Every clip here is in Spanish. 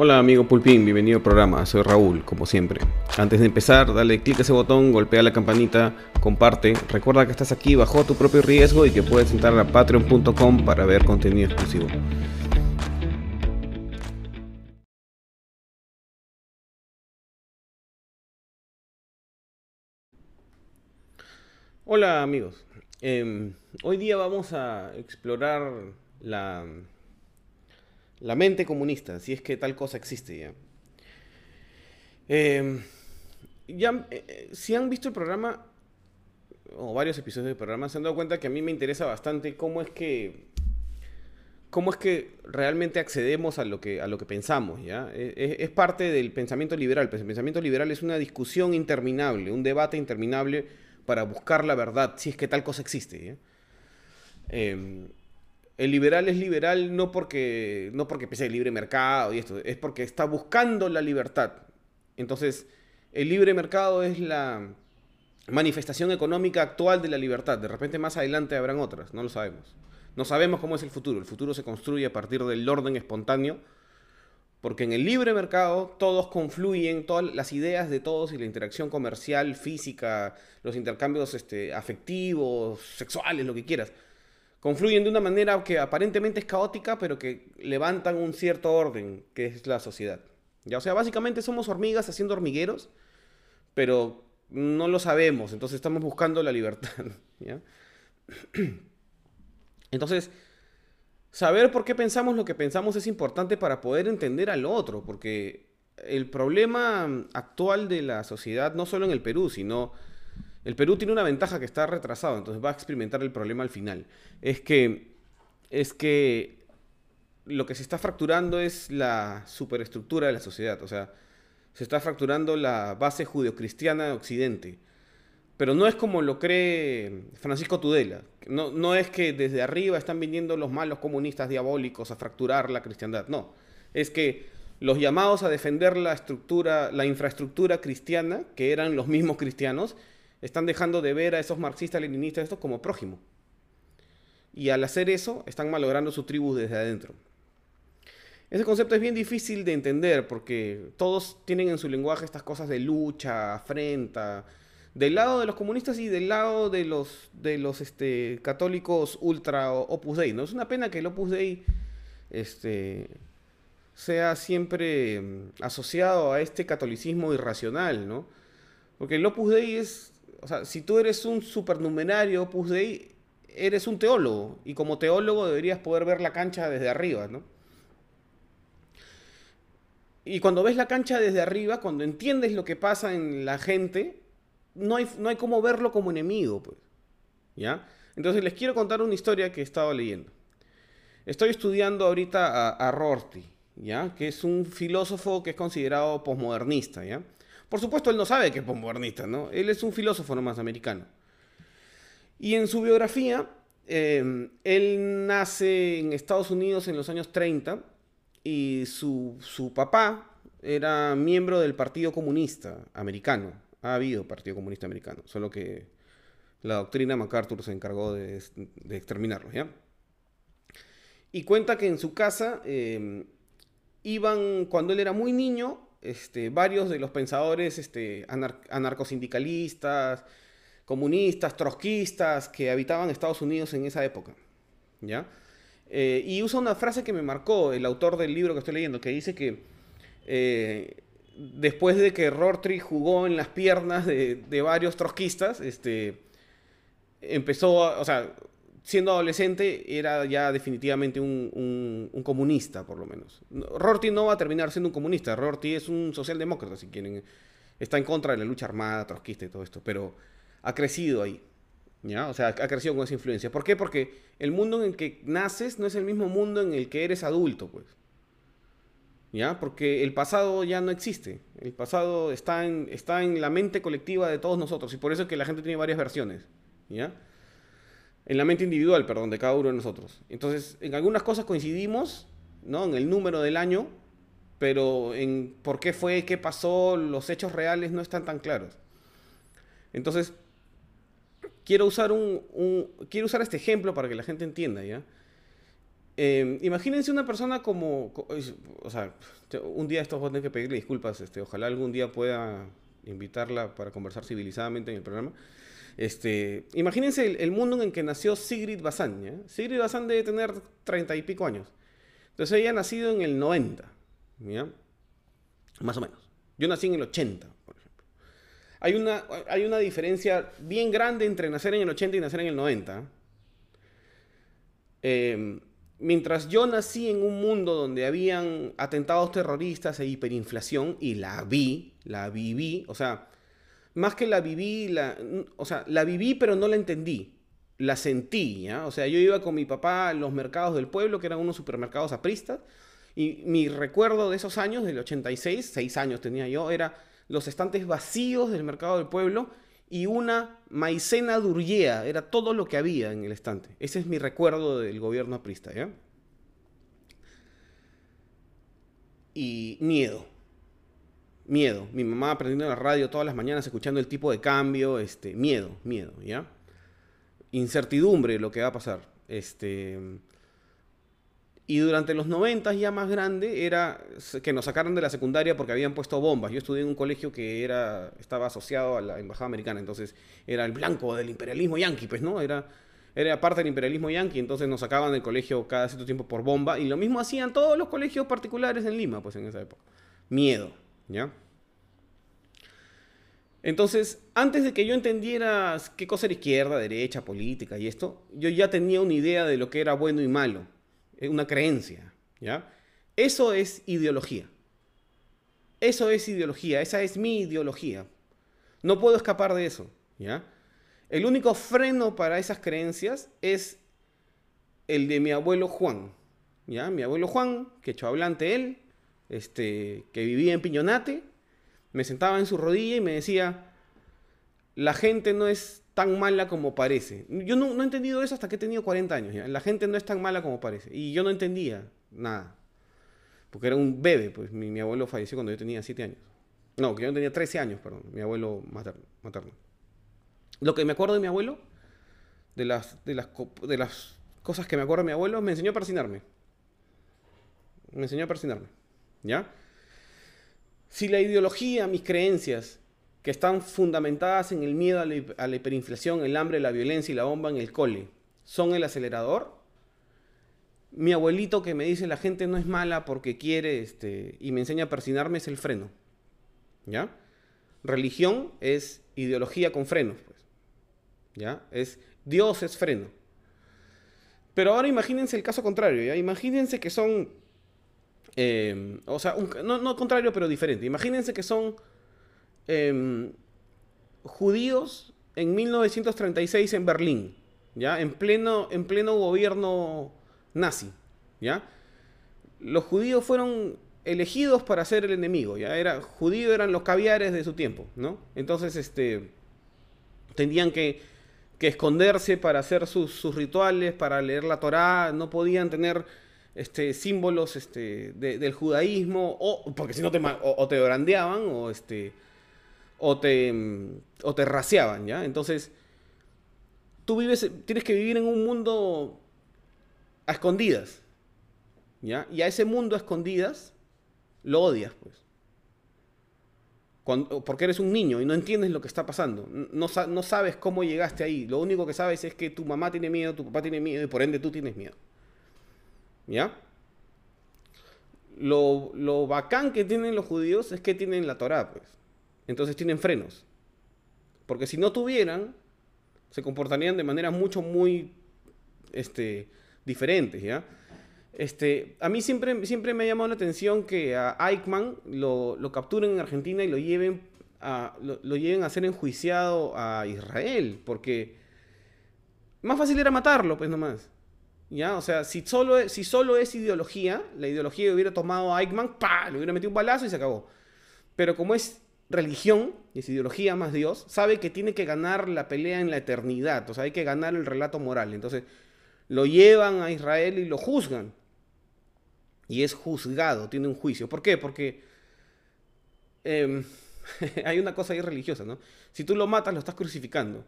Hola amigo Pulpín, bienvenido al programa, soy Raúl, como siempre. Antes de empezar, dale clic a ese botón, golpea la campanita, comparte, recuerda que estás aquí bajo tu propio riesgo y que puedes entrar a patreon.com para ver contenido exclusivo. Hola amigos, Em, hoy día vamos a explorar la, la mente comunista, si es que tal cosa existe ya. Em, eh, eh, si han visto el programa, o varios episodios del programa, se han dado cuenta que a mí me interesa bastante cómo es que cómo es que realmente accedemos a lo que, a lo que pensamos, ¿ya? Es, e, es, parte del pensamiento liberal. El pensamiento liberal es una discusión interminable, un debate interminable para buscar la verdad, si es que tal cosa existe. Em, el liberal es liberal no porque, no porque piensa el libre mercado y esto, es porque está buscando la libertad. Entonces, el libre mercado es la manifestación económica actual de la libertad. De repente más adelante habrán otras, no lo sabemos. No sabemos cómo es el futuro. El futuro se construye a partir del orden espontáneo porque en el libre mercado todos confluyen, todas las ideas de todos y la interacción comercial, física, los intercambios este, afectivos, sexuales, lo que quieras, confluyen de una manera que aparentemente es caótica, pero que levantan un cierto orden, que es la sociedad. ¿Ya? O sea, básicamente somos hormigas haciendo hormigueros, pero no lo sabemos, entonces estamos buscando la libertad. Entonces, saber por qué pensamos lo que pensamos es importante para poder entender al otro, porque el problema actual de la sociedad, no solo en el Perú, sino el Perú tiene una ventaja que está retrasado, entonces va a experimentar el problema al final. Es que, es que lo que se está fracturando es la superestructura de la sociedad, o sea, se está fracturando la base judeocristiana de Occidente. Pero no es como lo cree Francisco Tudela. No, no es que desde arriba están viniendo los malos comunistas diabólicos a fracturar la cristiandad. No. Es que los llamados a defender la estructura, la infraestructura cristiana, que eran los mismos cristianos, están dejando de ver a esos marxistas leninistas estos como prójimo. Y al hacer eso, están malogrando su tribu desde adentro. Ese concepto es bien difícil de entender porque todos tienen en su lenguaje estas cosas de lucha, afrenta, del lado de los comunistas y del lado de los, de los este, católicos ultra Opus Dei. ¿no? Es una pena que el Opus Dei este, sea siempre mm, asociado a este catolicismo irracional, ¿no? Porque el Opus Dei es, o sea, si tú eres un supernumerario Opus Dei, eres un teólogo, y como teólogo deberías poder ver la cancha desde arriba, ¿no? Y cuando ves la cancha desde arriba, cuando entiendes lo que pasa en la gente, no hay, no hay cómo verlo como enemigo, pues. ¿Ya? Entonces les quiero contar una historia que he estado leyendo. Estoy estudiando ahorita a, a Rorty, ¿ya? Que es un filósofo que es considerado posmodernista, ¿ya? Por supuesto, él no sabe que es posmodernista, ¿no? Él es un filósofo nomás americano. Y en su biografía, eh, él nace en Estados Unidos en los años 30 y su, su papá era miembro del Partido Comunista Americano, ha habido Partido Comunista Americano, solo que la doctrina MacArthur se encargó de, de exterminarlos, ¿ya? Y cuenta que en su casa eh, iban, cuando él era muy niño, este, varios de los pensadores este, anar anarcosindicalistas, comunistas, trotskistas que habitaban Estados Unidos en esa época, ¿ya? Eh, y usa una frase que me marcó el autor del libro que estoy leyendo, que dice que eh, después de que Rorty jugó en las piernas de, varios trotskistas, este, empezó, o sea, siendo adolescente era ya definitivamente un, un, un, comunista, por lo menos. Rorty no va a terminar siendo un comunista, Rorty es un socialdemócrata, si quieren. Está en contra de la lucha armada, trotskista y todo esto, pero ha crecido ahí. ¿Ya? O sea, ha crecido con esa influencia. ¿Por qué? Porque el mundo en el que naces no es el mismo mundo en el que eres adulto, pues. ¿ya? Porque el pasado ya no existe. El pasado está en, está en la mente colectiva de todos nosotros y por eso es que la gente tiene varias versiones, ¿ya? En la mente individual, perdón, de cada uno de nosotros. Entonces, en algunas cosas coincidimos, ¿no? En el número del año, pero en por qué fue, qué pasó, los hechos reales no están tan claros. Entonces, quiero usar, un, quiero usar este ejemplo para que la gente entienda, ¿ya? Eh, imagínense una persona como, o sea, un día estos voy a tener que pedirle disculpas, este, ojalá algún día pueda invitarla para conversar civilizadamente en el programa. Este, imagínense el, mundo en el que nació Sigrid Bazán. Sigrid Bazán debe tener treinta y pico años. Entonces ella ha nacido en el 90, más o menos. Yo nací en el 80, por ejemplo. Hay una, diferencia bien grande entre nacer en el 80 y nacer en el 90. Eh, mientras yo nací en un mundo donde habían atentados terroristas e hiperinflación, y la vi, la viví, o sea, más que la viví, la, o sea, la viví pero no la entendí, la sentí, ¿ya? O sea, yo iba con mi papá a los mercados del pueblo, que eran unos supermercados apristas, y mi recuerdo de esos años, del 86, seis años tenía yo, era los estantes vacíos del mercado del pueblo, y una maicena durllea, era todo lo que había en el estante. Ese es mi recuerdo del gobierno aprista, ¿ya? Y miedo. Miedo. Mi mamá aprendiendo la radio todas las mañanas, escuchando el tipo de cambio, este, miedo, miedo, ¿ya? Incertidumbre lo que va a pasar. Este, y durante los 90 ya más grande era que nos sacaron de la secundaria porque habían puesto bombas. Yo estudié en un colegio que era estaba asociado a la embajada americana, entonces era el blanco del imperialismo yanqui, pues no, era era parte del imperialismo yanqui, entonces nos sacaban del colegio cada cierto tiempo por bomba y lo mismo hacían todos los colegios particulares en Lima, pues en esa época. Miedo, Entonces, antes de que yo entendiera qué cosa era izquierda, derecha, política y esto, yo ya tenía una idea de lo que era bueno y malo una creencia, ¿ya? Eso es ideología. Eso es ideología, esa es mi ideología. No puedo escapar de eso, ¿ya? El único freno para esas creencias es el de mi abuelo Juan, ¿ya? Mi abuelo Juan, que hablante él, este, que vivía en Piñonate, me sentaba en su rodilla y me decía, la gente no es tan mala como parece. Yo no, he entendido eso hasta que he tenido 40 años. La gente no es tan mala como parece. Y yo no entendía nada. Porque era un bebé, pues mi, abuelo falleció cuando yo tenía 7 años. No, que yo tenía 13 años, perdón, mi abuelo materno. Lo que me acuerdo de mi abuelo, de las, de, las, de las cosas que me acuerdo de mi abuelo, me enseñó a persinarme. Me enseñó a persinarme. ¿Ya? Si la ideología, mis creencias, que están fundamentadas en el miedo a la, hiperinflación, el hambre, la violencia y la bomba en el cole, son el acelerador. Mi abuelito que me dice la gente no es mala porque quiere este, y me enseña a persinarme es el freno. ¿Ya? Religión es ideología con frenos. Pues. ¿Ya? Es Dios es freno. Pero ahora imagínense el caso contrario. ¿ya? Imagínense que son... Eh, o sea, no, no contrario, pero diferente. Imagínense que son Em, judíos en 1936 en Berlín, ¿ya? En pleno, en pleno gobierno nazi, ¿ya? Los judíos fueron elegidos para ser el enemigo, ¿ya? Era, judíos eran los caviares de su tiempo, ¿no? Entonces, este, tenían que, esconderse para hacer sus, rituales, para leer la Torá, no podían tener este, símbolos este, del judaísmo, o, porque si no te, o, te brandeaban, o este o te, o te raciaban, ¿ya? Entonces, tú vives, tienes que vivir en un mundo a escondidas, ¿ya? Y a ese mundo a escondidas lo odias, pues. porque eres un niño y no entiendes lo que está pasando. No, no, sabes cómo llegaste ahí. Lo único que sabes es que tu mamá tiene miedo, tu papá tiene miedo y por ende tú tienes miedo. ¿Ya? Lo, lo bacán que tienen los judíos es que tienen la Torah, pues entonces tienen frenos. Porque si no tuvieran, se comportarían de manera mucho, muy este, diferentes, ¿ya? Este, a mí siempre, siempre me ha llamado la atención que a Eichmann lo, lo capturen en Argentina y lo lleven, a, lo, lleven a ser enjuiciado a Israel, porque más fácil era matarlo, pues nomás. ¿Ya? O sea, si solo, si solo es ideología, la ideología hubiera tomado a Eichmann, ¡pa! le hubiera metido un balazo y se acabó. Pero como es religión, es ideología más Dios, sabe que tiene que ganar la pelea en la eternidad, o sea, hay que ganar el relato moral. Entonces, lo llevan a Israel y lo juzgan. Y es juzgado, tiene un juicio. ¿Por qué? Porque em, hay una cosa ahí religiosa, ¿no? Si tú lo matas, lo estás crucificando.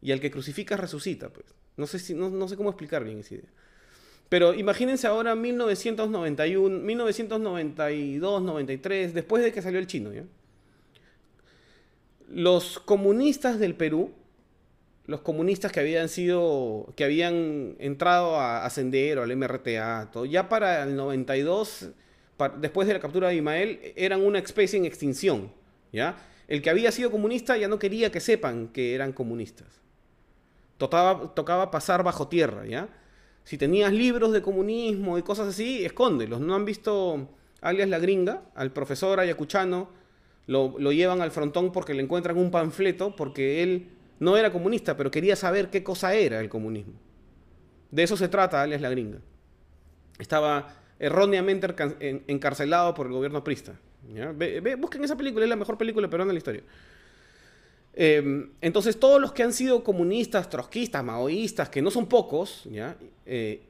Y al que crucificas resucita, pues. No sé, si, no, sé cómo explicar bien esa idea. Pero imagínense ahora 1991, 1992, 93, después de que salió el chino. Los comunistas del Perú, los comunistas que habían sido, que habían entrado a, ascender o al MRTA, todo, ya para el 92, después de la captura de Imael, eran una especie en extinción, ¿ya? El que había sido comunista ya no quería que sepan que eran comunistas. Tocaba, pasar bajo tierra, ¿ya? Si tenías libros de comunismo y cosas así, escóndelos. ¿No han visto alias La Gringa? Al profesor ayacuchano lo, lo llevan al frontón porque le encuentran un panfleto porque él no era comunista, pero quería saber qué cosa era el comunismo. De eso se trata alias La Gringa. Estaba erróneamente encarcelado por el gobierno prista. busquen esa película, es la mejor película peruana de la historia. Em, entonces, todos los que han sido comunistas, trotskistas, maoístas, que no son pocos, ¿ya? Eh,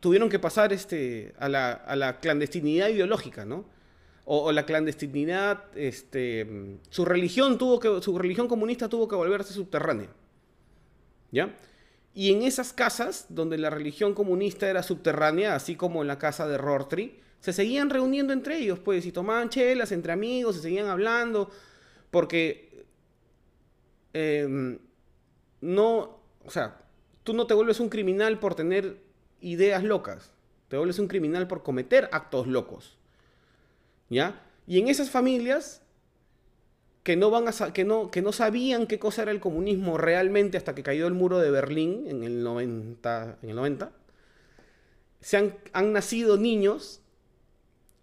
tuvieron que pasar este, a, la, clandestinidad ideológica, ¿no? O, la clandestinidad, este, su religión tuvo que, su religión comunista tuvo que volverse subterránea, ¿ya? Y en esas casas, donde la religión comunista era subterránea, así como en la casa de Rortri, se seguían reuniendo entre ellos, pues, y tomaban chelas entre amigos, se seguían hablando, porque Em, no, o sea, tú no te vuelves un criminal por tener ideas locas, te vuelves un criminal por cometer actos locos. ¿Ya? Y en esas familias que no, van a, que, no, que no sabían qué cosa era el comunismo realmente hasta que cayó el muro de Berlín en el 90, en el 90 se han, han nacido niños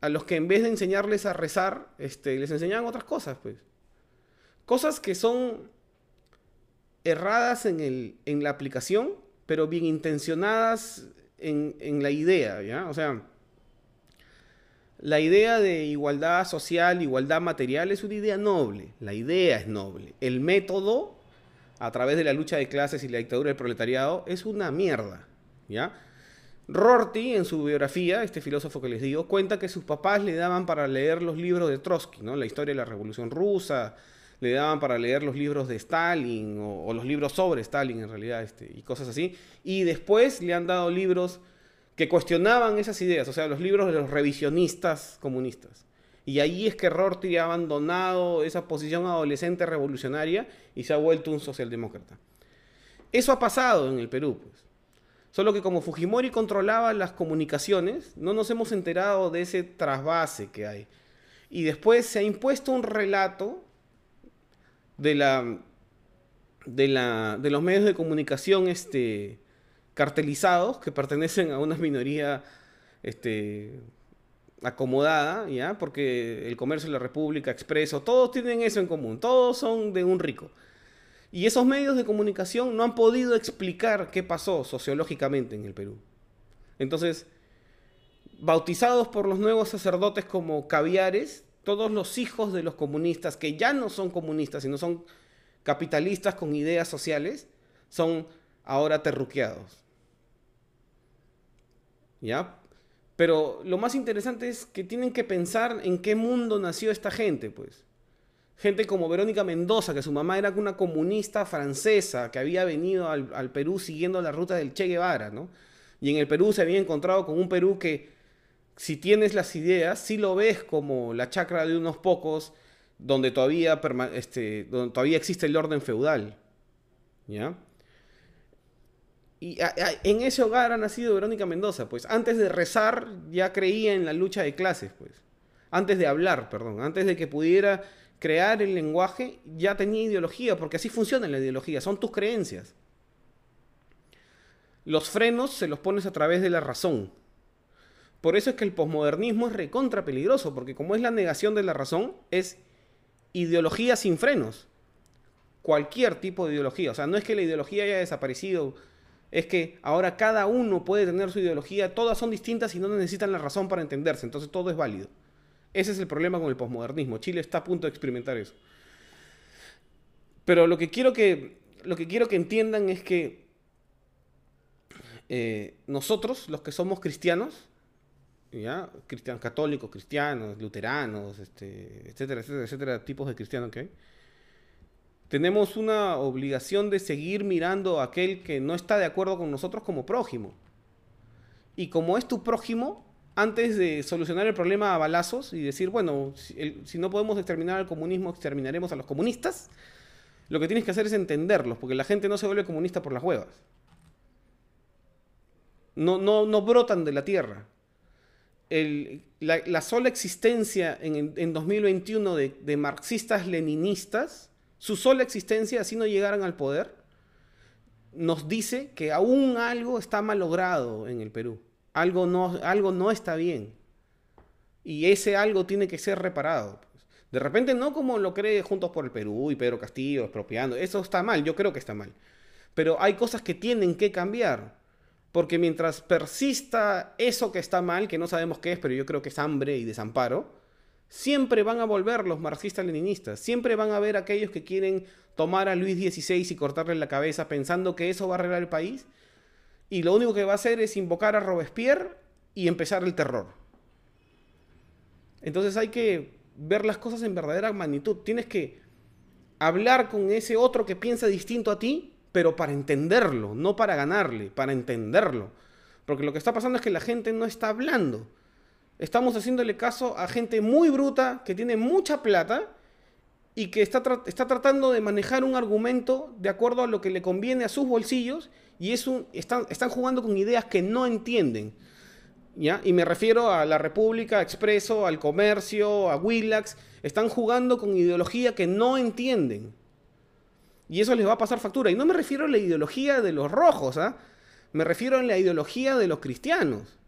a los que en vez de enseñarles a rezar, este, les enseñaban otras cosas, pues. Cosas que son erradas en, el, en la aplicación, pero bien intencionadas en, la idea, ¿ya? O sea, la idea de igualdad social, igualdad material es una idea noble, la idea es noble. El método, a través de la lucha de clases y la dictadura del proletariado, es una mierda, ¿ya? Rorty, en su biografía, este filósofo que les digo, cuenta que sus papás le daban para leer los libros de Trotsky, ¿no? La historia de la Revolución Rusa, le daban para leer los libros de Stalin o, los libros sobre Stalin en realidad este, y cosas así. Y después le han dado libros que cuestionaban esas ideas, o sea, los libros de los revisionistas comunistas. Y ahí es que Rorty ha abandonado esa posición adolescente revolucionaria y se ha vuelto un socialdemócrata. Eso ha pasado en el Perú, pues. Solo que como Fujimori controlaba las comunicaciones, no nos hemos enterado de ese trasvase que hay. Y después se ha impuesto un relato de la de, la, de los medios de comunicación este, cartelizados que pertenecen a una minoría este, acomodada, ¿ya? Porque el comercio de la República, Expreso, todos tienen eso en común, todos son de un rico. Y esos medios de comunicación no han podido explicar qué pasó sociológicamente en el Perú. Entonces, bautizados por los nuevos sacerdotes como caviares, todos los hijos de los comunistas, que ya no son comunistas, sino son capitalistas con ideas sociales, son ahora terruqueados. ¿Ya? Pero lo más interesante es que tienen que pensar en qué mundo nació esta gente, pues. Gente como Verónica Mendoza, que su mamá era una comunista francesa que había venido al, Perú siguiendo la ruta del Che Guevara, ¿no? Y en el Perú se había encontrado con un Perú que si tienes las ideas, si lo ves como la chacra de unos pocos, donde todavía, este, todavía existe el orden feudal. ¿Ya? Y en ese hogar ha nacido Verónica Mendoza, pues antes de rezar ya creía en la lucha de clases, pues. Antes de hablar, perdón, antes de que pudiera crear el lenguaje, ya tenía ideología, porque así funciona la ideología, son tus creencias. Los frenos se los pones a través de la razón. Por eso es que el posmodernismo es recontra peligroso, porque como es la negación de la razón, es ideología sin frenos. Cualquier tipo de ideología. O sea, no es que la ideología haya desaparecido, es que ahora cada uno puede tener su ideología, todas son distintas y no necesitan la razón para entenderse, entonces todo es válido. Ese es el problema con el posmodernismo. Chile está a punto de experimentar eso. Pero lo que quiero que, lo que, quiero que entiendan es que eh, nosotros, los que somos cristianos, ¿ya? Cristianos católicos, cristianos, luteranos, este, etcétera, etcétera, etcétera, tipos de cristianos que hay. Tenemos una obligación de seguir mirando a aquel que no está de acuerdo con nosotros como prójimo. y como es tu prójimo, antes de solucionar el problema a balazos y decir, bueno, si, no podemos exterminar al comunismo, exterminaremos a los comunistas, lo que tienes que hacer es entenderlos, porque la gente no se vuelve comunista por las huevas. No, no, no brotan de la tierra. La, sola existencia en, en 2021 de, de marxistas-leninistas, su sola existencia, así no llegaran al poder, nos dice que aún algo está malogrado en el Perú. Algo no, algo no está bien. Y ese algo tiene que ser reparado. Pues. De repente no como lo cree Juntos por el Perú y Pedro Castillo expropiando. Eso está mal, yo creo que está mal. Pero hay cosas que tienen que cambiar. Porque mientras persista eso que está mal, que no sabemos qué es, pero yo creo que es hambre y desamparo, siempre van a volver los marxistas-leninistas. Siempre van a haber aquellos que quieren tomar a Luis XVI y cortarle la cabeza pensando que eso va a arreglar el país. Y lo único que va a hacer es invocar a Robespierre y empezar el terror. Entonces hay que ver las cosas en verdadera magnitud. Tienes que hablar con ese otro que piensa distinto a ti, pero para entenderlo, no para ganarle, para entenderlo. Porque lo que está pasando es que la gente no está hablando. Estamos haciéndole caso a gente muy bruta, que tiene mucha plata y que está, está tratando de manejar un argumento de acuerdo a lo que le conviene a sus bolsillos y es están, están jugando con ideas que no entienden. ¿ya? Y me refiero a la República, Expreso, al comercio, a Willax. Están jugando con ideología que no entienden. Y eso les va a pasar factura. Y no me refiero a la ideología de los rojos, ¿ah? me refiero a la ideología de los cristianos.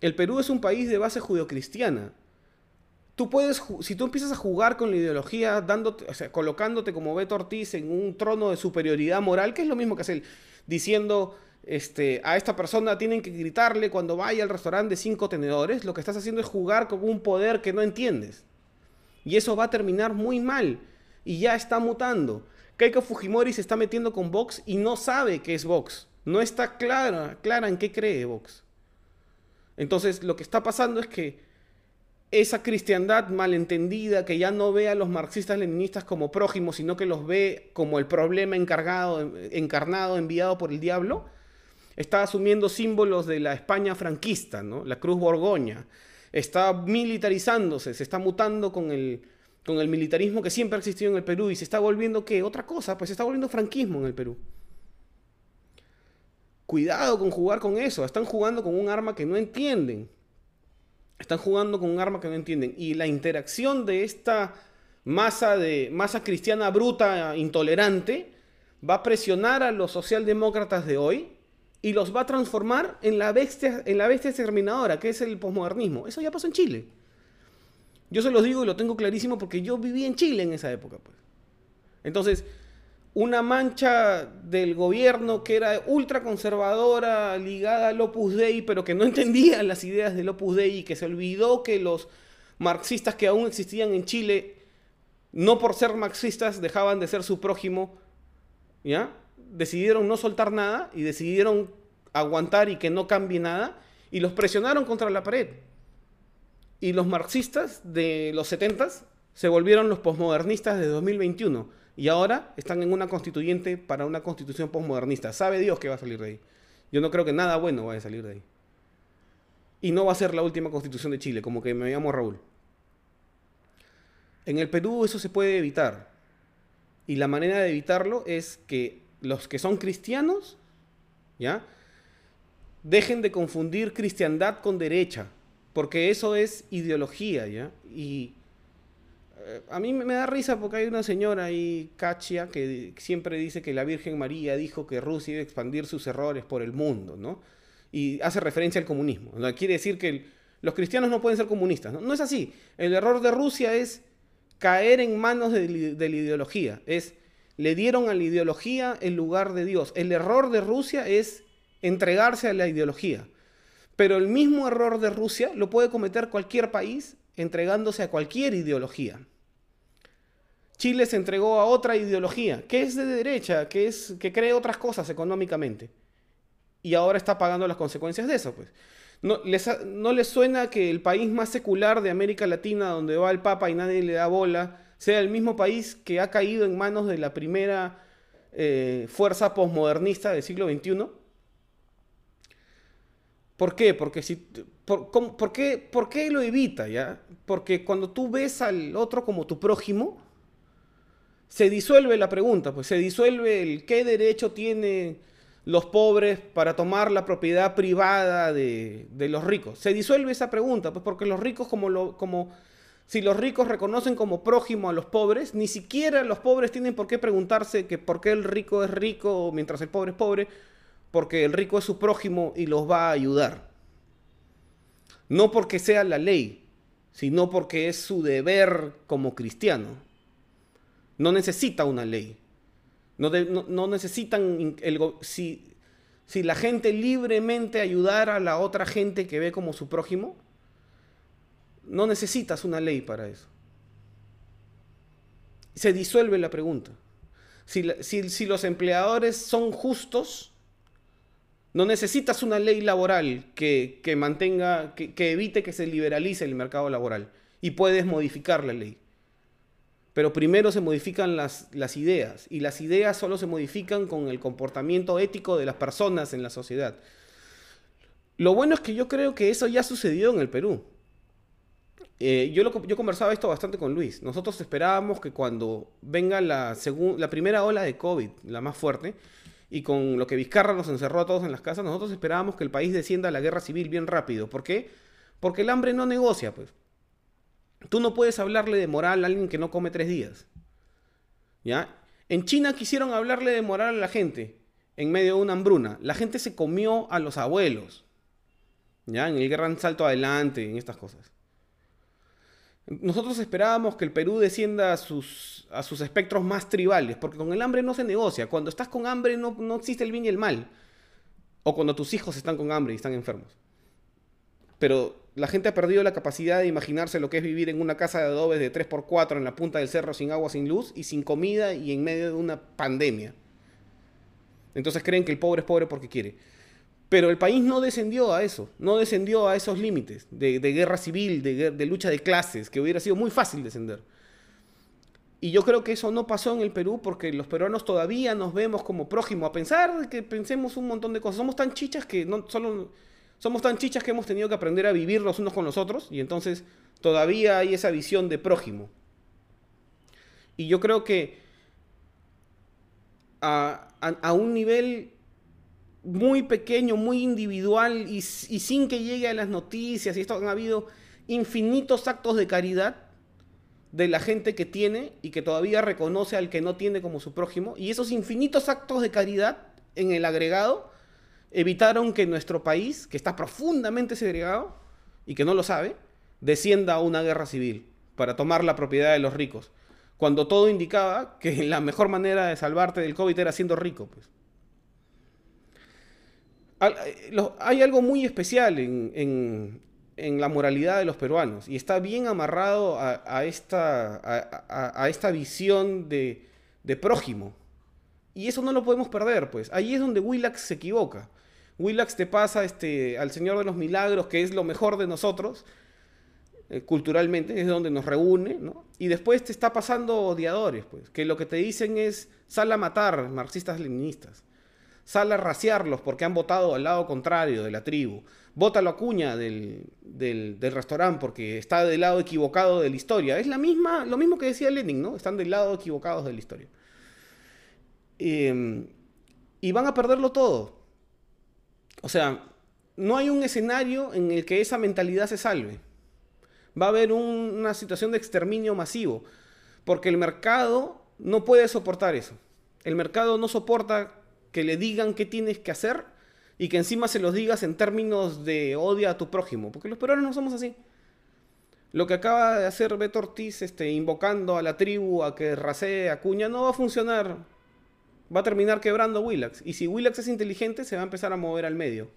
El Perú es un país de base judeocristiana tú puedes, si tú empiezas a jugar con la ideología, dándote, o sea, colocándote como Beto Ortiz en un trono de superioridad moral, que es lo mismo que hacer, diciendo este, a esta persona tienen que gritarle cuando vaya al restaurante de cinco tenedores, lo que estás haciendo es jugar con un poder que no entiendes. Y eso va a terminar muy mal. Y ya está mutando. Keiko Fujimori se está metiendo con Vox y no sabe qué es Vox. No está clara, clara en qué cree Vox. Entonces lo que está pasando es que esa cristiandad malentendida que ya no ve a los marxistas leninistas como prójimos, sino que los ve como el problema encargado, encarnado, enviado por el diablo, está asumiendo símbolos de la España franquista, ¿no? la Cruz Borgoña, está militarizándose, se está mutando con el, con el militarismo que siempre ha existido en el Perú y se está volviendo, ¿qué? Otra cosa, pues se está volviendo franquismo en el Perú. Cuidado con jugar con eso, están jugando con un arma que no entienden. Están jugando con un arma que no entienden. Y la interacción de esta masa, de, masa cristiana bruta, intolerante, va a presionar a los socialdemócratas de hoy y los va a transformar en la bestia, en la bestia exterminadora, que es el posmodernismo. Eso ya pasó en Chile. Yo se los digo y lo tengo clarísimo porque yo viví en Chile en esa época. Pues. Entonces, una mancha del gobierno que era ultra conservadora, ligada al Opus Dei, pero que no entendía las ideas del Opus Dei y que se olvidó que los marxistas que aún existían en Chile, no por ser marxistas, dejaban de ser su prójimo, ¿ya? Decidieron no soltar nada y decidieron aguantar y que no cambie nada y los presionaron contra la pared. Y los marxistas de los 70 se volvieron los posmodernistas de 2021 y ahora están en una constituyente para una constitución postmodernista. Sabe Dios que va a salir de ahí. Yo no creo que nada bueno vaya a salir de ahí. Y no va a ser la última constitución de Chile, como que me llamo Raúl. En el Perú eso se puede evitar. Y la manera de evitarlo es que los que son cristianos, ¿ya? Dejen de confundir cristiandad con derecha, porque eso es ideología, ¿ya? Y a mí me da risa porque hay una señora ahí, Kachia, que siempre dice que la Virgen María dijo que Rusia iba a expandir sus errores por el mundo, ¿no? Y hace referencia al comunismo. Quiere decir que los cristianos no pueden ser comunistas, ¿no? No es así. El error de Rusia es caer en manos de, de la ideología. Es, le dieron a la ideología el lugar de Dios. El error de Rusia es entregarse a la ideología. Pero el mismo error de Rusia lo puede cometer cualquier país entregándose a cualquier ideología. Chile se entregó a otra ideología, que es de derecha, que, es, que cree otras cosas económicamente. Y ahora está pagando las consecuencias de eso. Pues. No, les, ¿No les suena que el país más secular de América Latina, donde va el Papa y nadie le da bola, sea el mismo país que ha caído en manos de la primera eh, fuerza posmodernista del siglo XXI? ¿Por qué? Porque si, por, qué, ¿Por qué lo evita? ¿ya? Porque cuando tú ves al otro como tu prójimo, se disuelve la pregunta, pues se disuelve el qué derecho tiene los pobres para tomar la propiedad privada de, los ricos. Se disuelve esa pregunta, pues porque los ricos como, como si los ricos reconocen como prójimo a los pobres, ni siquiera los pobres tienen por qué preguntarse que por qué el rico es rico mientras el pobre es pobre, porque el rico es su prójimo y los va a ayudar. No porque sea la ley, sino porque es su deber como cristiano. No necesita una ley. No, necesitan, si, la gente libremente ayudara a la otra gente que ve como su prójimo, no necesitas una ley para eso. Se disuelve la pregunta. Si, los empleadores son justos, no necesitas una ley laboral que, mantenga, que, evite que se liberalice el mercado laboral y puedes modificar la ley. Pero primero se modifican las, ideas y las ideas solo se modifican con el comportamiento ético de las personas en la sociedad. Lo bueno es que yo creo que eso ya sucedió en el Perú. Eh, yo, yo conversaba esto bastante con Luis. Nosotros esperábamos que cuando venga la, la primera ola de COVID, la más fuerte, y con lo que Vizcarra nos encerró a todos en las casas, nosotros esperábamos que el país descienda a la guerra civil bien rápido. ¿Por qué? Porque el hambre no negocia, pues. Tú no puedes hablarle de moral a alguien que no come tres días. ¿Ya? En China quisieron hablarle de moral a la gente en medio de una hambruna. La gente se comió a los abuelos. ¿Ya? En el gran salto adelante, en estas cosas. Nosotros esperábamos que el Perú descienda a sus, a sus espectros más tribales, porque con el hambre no se negocia. Cuando estás con hambre no, no existe el bien y el mal. O cuando tus hijos están con hambre y están enfermos. Pero la gente ha perdido la capacidad de imaginarse lo que es vivir en una casa de adobes de 3x4 en la punta del cerro sin agua, sin luz y sin comida y en medio de una pandemia. Entonces creen que el pobre es pobre porque quiere. Pero el país no descendió a eso, no descendió a esos límites de, guerra civil, de, de, lucha de clases, que hubiera sido muy fácil descender. Y yo creo que eso no pasó en el Perú porque los peruanos todavía nos vemos como prójimos, a pesar de que pensemos un montón de cosas. Somos tan chichas que no solo somos tan chichas que hemos tenido que aprender a vivir los unos con los otros y entonces todavía hay esa visión de prójimo. Y yo creo que a, un nivel muy pequeño, muy individual y, sin que llegue a las noticias y esto han habido infinitos actos de caridad de la gente que tiene y que todavía reconoce al que no tiene como su prójimo y esos infinitos actos de caridad en el agregado evitaron que nuestro país, que está profundamente segregado y que no lo sabe, descienda a una guerra civil para tomar la propiedad de los ricos, cuando todo indicaba que la mejor manera de salvarte del COVID era siendo rico. Pues. Hay algo muy especial en, la moralidad de los peruanos y está bien amarrado a, esta, visión de, prójimo. Y eso no lo podemos perder, pues. Ahí es donde Willax se equivoca. Willax te pasa este, al Señor de los Milagros, que es lo mejor de nosotros, eh, culturalmente, es donde nos reúne. Y después te está pasando odiadores, pues, que lo que te dicen es, sal a matar marxistas-leninistas, sal a raciarlos porque han votado al lado contrario de la tribu, vótalo a cuña del, del, restaurante porque está del lado equivocado de la historia. Es la misma, lo mismo que decía Lenin, ¿no? Están del lado equivocados de la historia. Em, y van a perderlo todo. O sea, no hay un escenario en el que esa mentalidad se salve. Va a haber una situación de exterminio masivo, porque el mercado no puede soportar eso. El mercado no soporta que le digan qué tienes que hacer y que encima se los digas en términos de odio a tu prójimo, porque los peruanos no somos así. Lo que acaba de hacer Beto Ortiz, este, invocando a la tribu a que rasee a Cuña, no va a funcionar va a terminar quebrando Willax. Y si Willax es inteligente, se va a empezar a mover al medio.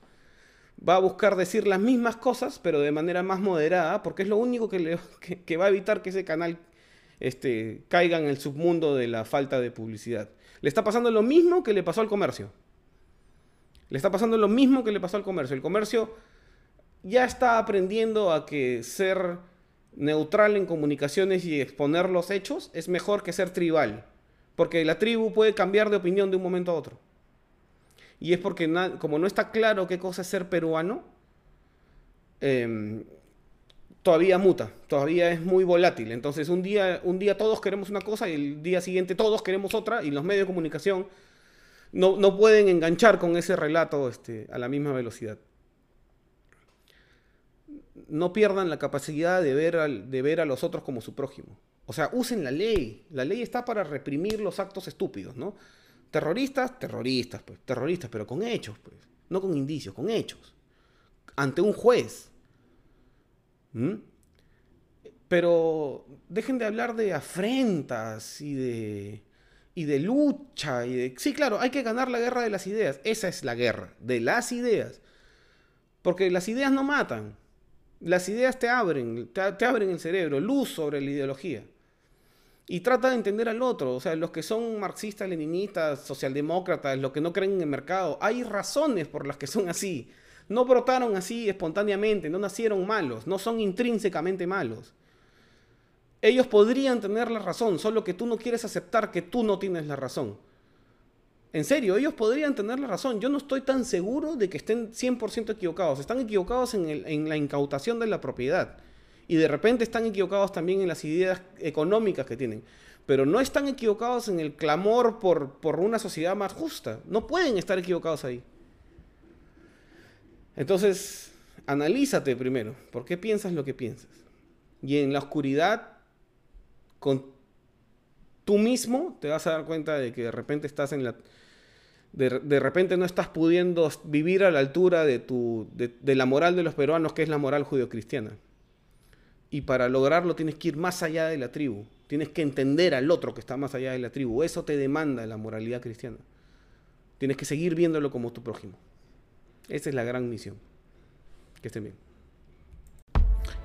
Va a buscar decir las mismas cosas, pero de manera más moderada, porque es lo único que, le, va a evitar que ese canal este, caiga en el submundo de la falta de publicidad. Le está pasando lo mismo que le pasó al comercio. Le está pasando lo mismo que le pasó al comercio. El comercio ya está aprendiendo a que ser neutral en comunicaciones y exponer los hechos es mejor que ser tribal. Porque la tribu puede cambiar de opinión de un momento a otro. Y es porque como no está claro qué cosa es ser peruano, em, todavía muta, todavía es muy volátil. Entonces un día, un día todos queremos una cosa y el día siguiente todos queremos otra y los medios de comunicación no, no pueden enganchar con ese relato este, a la misma velocidad. No pierdan la capacidad de ver, al, de ver a los otros como su prójimo. O sea, usen la ley. La ley está para reprimir los actos estúpidos, ¿no? Terroristas, terroristas, pues, terroristas, pero con hechos, pues. No con indicios, con hechos. Ante un juez. ¿Mm? Pero dejen de hablar de afrentas y de, y de lucha. Y de... Sí, claro, hay que ganar la guerra de las ideas. Esa es la guerra, de las ideas. Porque las ideas no matan. Las ideas te abren, te, te abren el cerebro, luz sobre la ideología y trata de entender al otro. O sea, los que son marxistas, leninistas, socialdemócratas, los que no creen en el mercado, hay razones por las que son así. No brotaron así espontáneamente, no nacieron malos, no son intrínsecamente malos. Ellos podrían tener la razón, solo que tú no quieres aceptar que tú no tienes la razón. En serio, ellos podrían tener la razón. Yo no estoy tan seguro de que estén 100% equivocados. Están equivocados en, la incautación de la propiedad y de repente están equivocados también en las ideas económicas que tienen. Pero no están equivocados en el clamor por una sociedad más justa. No pueden estar equivocados ahí. Entonces, analízate primero. ¿Por qué piensas lo que piensas? Y en la oscuridad, con tú mismo, te vas a dar cuenta de que de repente estás en la... De, de repente no estás pudiendo vivir a la altura de, tu, de, la moral de los peruanos, que es la moral judio-cristiana. Y para lograrlo tienes que ir más allá de la tribu. Tienes que entender al otro que está más allá de la tribu. Eso te demanda la moralidad cristiana. Tienes que seguir viéndolo como tu prójimo. Esa es la gran misión. Que estén bien.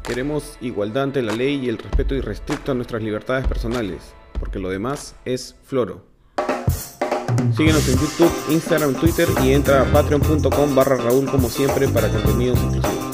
Queremos igualdad ante la ley y el respeto irrestricto a nuestras libertades personales, porque lo demás es floro. Síguenos en YouTube, Instagram, Twitter y entra a patreon.com barra Raúl como siempre para contenidos exclusivos.